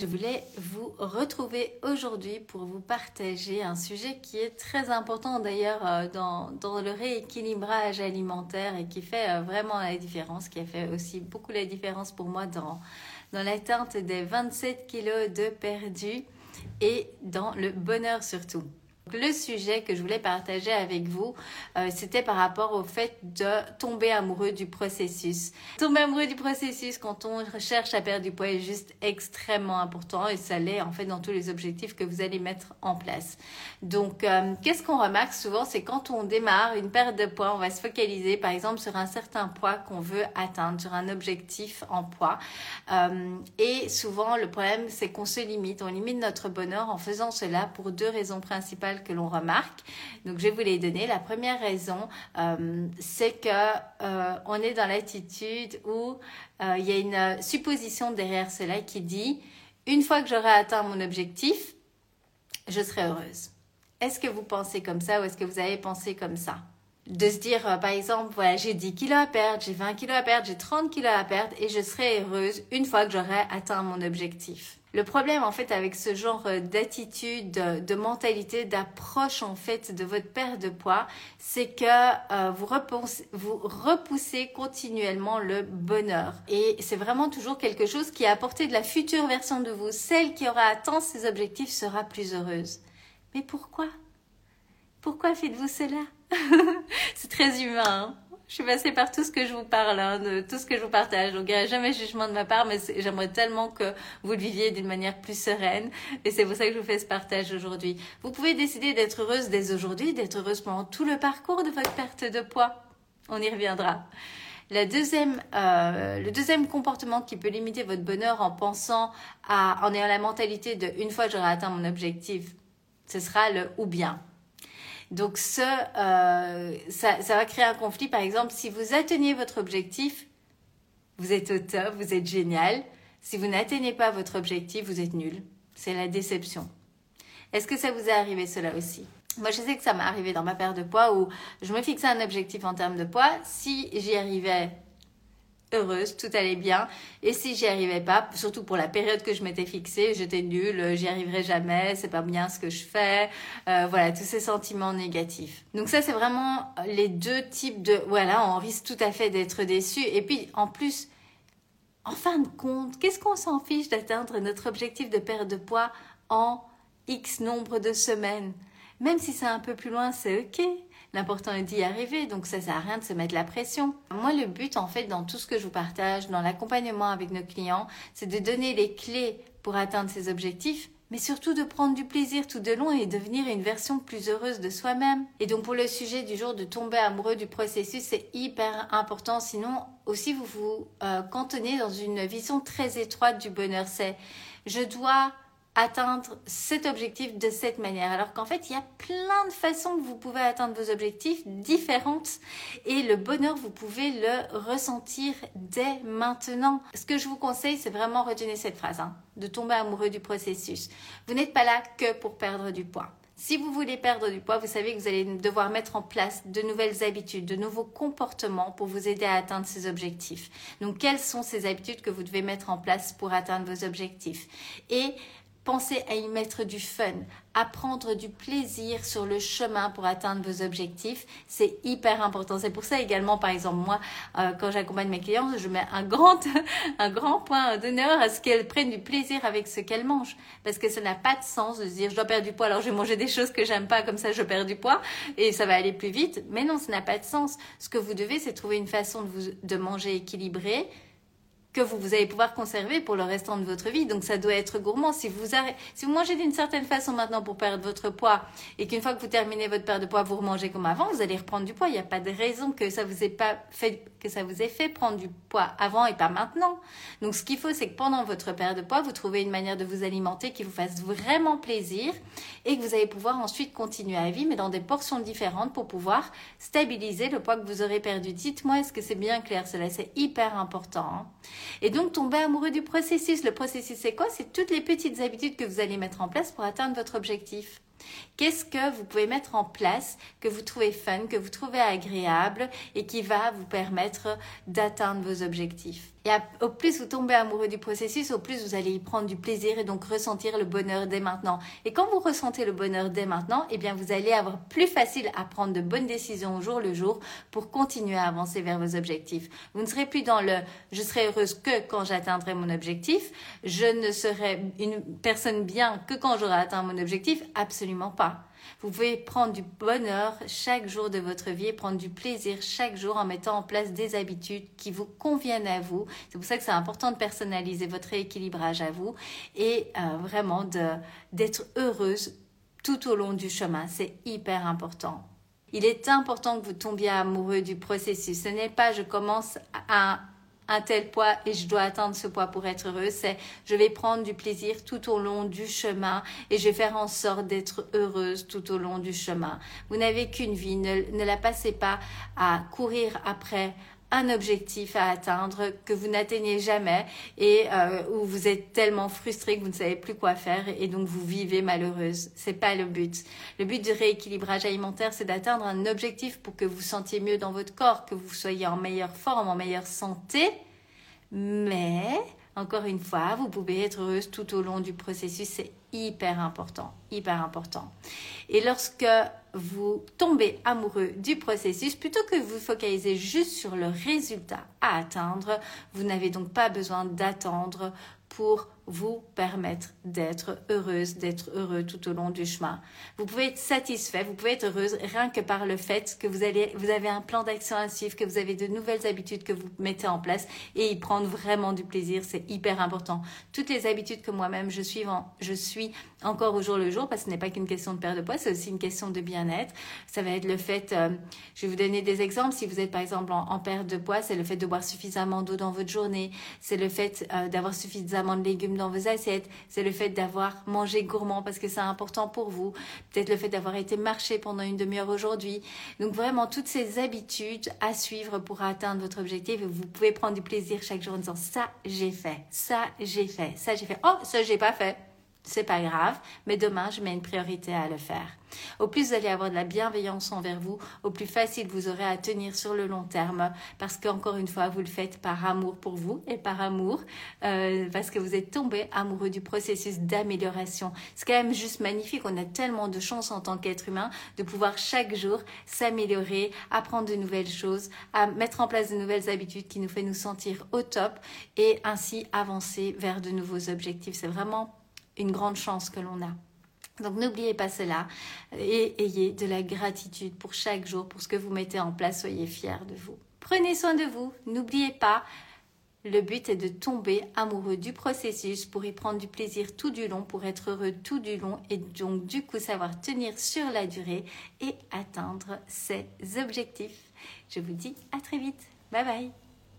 Je voulais vous retrouver aujourd'hui pour vous partager un sujet qui est très important d'ailleurs euh, dans, le rééquilibrage alimentaire et qui fait euh, vraiment la différence, qui a fait aussi beaucoup la différence pour moi dans, dans l'atteinte des 27 kilos de perdu et dans le bonheur surtout. Le sujet que je voulais partager avec vous, euh, c'était par rapport au fait de tomber amoureux du processus. Tomber amoureux du processus quand on cherche à perdre du poids est juste extrêmement important et ça l'est en fait dans tous les objectifs que vous allez mettre en place. Donc, euh, qu'est-ce qu'on remarque souvent, c'est quand on démarre une perte de poids, on va se focaliser par exemple sur un certain poids qu'on veut atteindre, sur un objectif en poids. Euh, et souvent, le problème, c'est qu'on se limite, on limite notre bonheur en faisant cela pour deux raisons principales que l'on remarque. Donc, je vais vous les donner. La première raison, euh, c'est que euh, on est dans l'attitude où euh, il y a une supposition derrière cela qui dit une fois que j'aurai atteint mon objectif, je serai heureuse. Est-ce que vous pensez comme ça ou est-ce que vous avez pensé comme ça? De se dire, par exemple, voilà, j'ai 10 kilos à perdre, j'ai 20 kilos à perdre, j'ai 30 kilos à perdre et je serai heureuse une fois que j'aurai atteint mon objectif. Le problème en fait avec ce genre euh, d'attitude, de, mentalité, d'approche en fait de votre perte de poids, c'est que euh, vous, repoussez, vous repoussez continuellement le bonheur. Et c'est vraiment toujours quelque chose qui a apporté de la future version de vous. Celle qui aura atteint ses objectifs sera plus heureuse. Mais pourquoi? Pourquoi faites-vous cela? C'est très humain. Hein? Je suis passée par tout ce que je vous parle, hein, de tout ce que je vous partage. Donc, il n'y a jamais jugement de ma part, mais j'aimerais tellement que vous le viviez d'une manière plus sereine. Et c'est pour ça que je vous fais ce partage aujourd'hui. Vous pouvez décider d'être heureuse dès aujourd'hui, d'être heureuse pendant tout le parcours de votre perte de poids. On y reviendra. La deuxième, euh, le deuxième comportement qui peut limiter votre bonheur en pensant à, en ayant la mentalité de une fois j'aurai atteint mon objectif, ce sera le ou bien. Donc euh, ça, ça va créer un conflit. Par exemple, si vous atteignez votre objectif, vous êtes au top, vous êtes génial. Si vous n'atteignez pas votre objectif, vous êtes nul. C'est la déception. Est-ce que ça vous est arrivé cela aussi? Moi, je sais que ça m'est arrivé dans ma perte de poids où je me fixais un objectif en termes de poids. Si j'y arrivais heureuse, tout allait bien. Et si j'y arrivais pas, surtout pour la période que je m'étais fixée, j'étais nulle, j'y arriverai jamais, c'est pas bien ce que je fais, euh, voilà, tous ces sentiments négatifs. Donc ça, c'est vraiment les deux types de, voilà, on risque tout à fait d'être déçu. Et puis, en plus, en fin de compte, qu'est-ce qu'on s'en fiche d'atteindre notre objectif de perte de poids en X nombre de semaines? Même si c'est un peu plus loin, c'est ok. L'important est d'y arriver, donc ça sert à rien de se mettre la pression. Moi, le but, en fait, dans tout ce que je vous partage, dans l'accompagnement avec nos clients, c'est de donner les clés pour atteindre ces objectifs, mais surtout de prendre du plaisir tout de long et devenir une version plus heureuse de soi-même. Et donc pour le sujet du jour de tomber amoureux du processus, c'est hyper important. Sinon aussi vous vous euh, cantonnez dans une vision très étroite du bonheur. C'est je dois atteindre cet objectif de cette manière. Alors qu'en fait, il y a plein de façons que vous pouvez atteindre vos objectifs différentes et le bonheur, vous pouvez le ressentir dès maintenant. Ce que je vous conseille, c'est vraiment retenir cette phrase, hein, de tomber amoureux du processus. Vous n'êtes pas là que pour perdre du poids. Si vous voulez perdre du poids, vous savez que vous allez devoir mettre en place de nouvelles habitudes, de nouveaux comportements pour vous aider à atteindre ces objectifs. Donc, quelles sont ces habitudes que vous devez mettre en place pour atteindre vos objectifs? Et Pensez à y mettre du fun, à prendre du plaisir sur le chemin pour atteindre vos objectifs. C'est hyper important. C'est pour ça également, par exemple, moi, euh, quand j'accompagne mes clients, je mets un grand, un grand point d'honneur à ce qu'elles prennent du plaisir avec ce qu'elles mangent. Parce que ça n'a pas de sens de se dire, je dois perdre du poids, alors je vais manger des choses que j'aime pas, comme ça je perds du poids et ça va aller plus vite. Mais non, ça n'a pas de sens. Ce que vous devez, c'est trouver une façon de, vous, de manger équilibré, que vous, vous allez pouvoir conserver pour le restant de votre vie. Donc ça doit être gourmand. Si vous, mangez d'une certaine façon maintenant pour perdre votre poids et qu'une fois que vous terminez votre perte de poids, vous remangez comme avant, vous allez reprendre du poids. Il n'y a pas de raison que ça vous ait pas fait que ça vous ait fait prendre du poids avant et pas maintenant. Donc ce qu'il faut, c'est que pendant votre perte de poids, vous trouvez une manière de vous alimenter qui vous fasse vraiment plaisir et que vous allez pouvoir ensuite continuer à vivre, mais dans des portions différentes pour pouvoir stabiliser le poids que vous aurez perdu. Dites-moi, est-ce que c'est bien clair? Cela, c'est hyper important. Hein. Et donc, tomber amoureux du processus. Le processus, c'est quoi? C'est toutes les petites habitudes que vous allez mettre en place pour atteindre votre objectif. Qu'est-ce que vous pouvez mettre en place que vous trouvez fun, que vous trouvez agréable et qui va vous permettre d'atteindre vos objectifs? Au plus vous tombez amoureux du processus, au plus vous allez y prendre du plaisir et donc ressentir le bonheur dès maintenant. Et quand vous ressentez le bonheur dès maintenant, eh bien vous allez avoir plus facile à prendre de bonnes décisions au jour le jour pour continuer à avancer vers vos objectifs. Vous ne serez plus dans le je serai heureuse que quand j'atteindrai mon objectif, je ne serai une personne bien que quand j'aurai atteint mon objectif, absolument pas. Vous pouvez prendre du bonheur chaque jour de votre vie, prendre du plaisir chaque jour en mettant en place des habitudes qui vous conviennent à vous. C'est pour ça que c'est important de personnaliser votre équilibrage à vous et euh, vraiment d'être heureuse tout au long du chemin. C'est hyper important. Il est important que vous tombiez amoureux du processus. Ce n'est pas je commence à un tel poids et je dois atteindre ce poids pour être heureuse. C'est je vais prendre du plaisir tout au long du chemin et je vais faire en sorte d'être heureuse tout au long du chemin. Vous n'avez qu'une vie, ne, ne la passez pas à courir après un objectif à atteindre que vous n'atteignez jamais et euh, où vous êtes tellement frustré que vous ne savez plus quoi faire et donc vous vivez malheureuse. C'est pas le but. Le but du rééquilibrage alimentaire, c'est d'atteindre un objectif pour que vous sentiez mieux dans votre corps, que vous soyez en meilleure forme, en meilleure santé. Mais encore une fois, vous pouvez être heureuse tout au long du processus. C'est hyper important, hyper important. Et lorsque vous tombez amoureux du processus, plutôt que vous focaliser juste sur le résultat à atteindre, vous n'avez donc pas besoin d'attendre pour vous permettre d'être heureuse, d'être heureux tout au long du chemin. Vous pouvez être satisfait, vous pouvez être heureuse rien que par le fait que vous, allez, vous avez un plan d'action à suivre, que vous avez de nouvelles habitudes que vous mettez en place et y prendre vraiment du plaisir, c'est hyper important. Toutes les habitudes que moi-même je suis, je suis encore au jour le jour, parce que ce n'est pas qu'une question de perte de poids, c'est aussi une question de bien-être. Ça va être le fait, euh, je vais vous donner des exemples, si vous êtes par exemple en, perte de poids, c'est le fait de boire suffisamment d'eau dans votre journée, c'est le fait euh, d'avoir suffisamment de légumes dans vos assiettes, c'est le fait d'avoir mangé gourmand parce que c'est important pour vous, peut-être le fait d'avoir été marché pendant une demi-heure aujourd'hui. Donc vraiment toutes ces habitudes à suivre pour atteindre votre objectif, vous pouvez prendre du plaisir chaque jour en disant ça j'ai fait, ça j'ai fait, ça j'ai fait, oh ça j'ai pas fait c'est pas grave, mais demain, je mets une priorité à le faire. Au plus vous allez avoir de la bienveillance envers vous, au plus facile vous aurez à tenir sur le long terme, parce qu'encore une fois, vous le faites par amour pour vous et par amour, euh, parce que vous êtes tombé amoureux du processus d'amélioration. C'est quand même juste magnifique. On a tellement de chance en tant qu'être humain de pouvoir chaque jour s'améliorer, apprendre de nouvelles choses, à mettre en place de nouvelles habitudes qui nous fait nous sentir au top et ainsi avancer vers de nouveaux objectifs. C'est vraiment une grande chance que l'on a. Donc n'oubliez pas cela et ayez de la gratitude pour chaque jour, pour ce que vous mettez en place, soyez fiers de vous. Prenez soin de vous, n'oubliez pas, le but est de tomber amoureux du processus pour y prendre du plaisir tout du long, pour être heureux tout du long et donc du coup savoir tenir sur la durée et atteindre ses objectifs. Je vous dis à très vite. Bye bye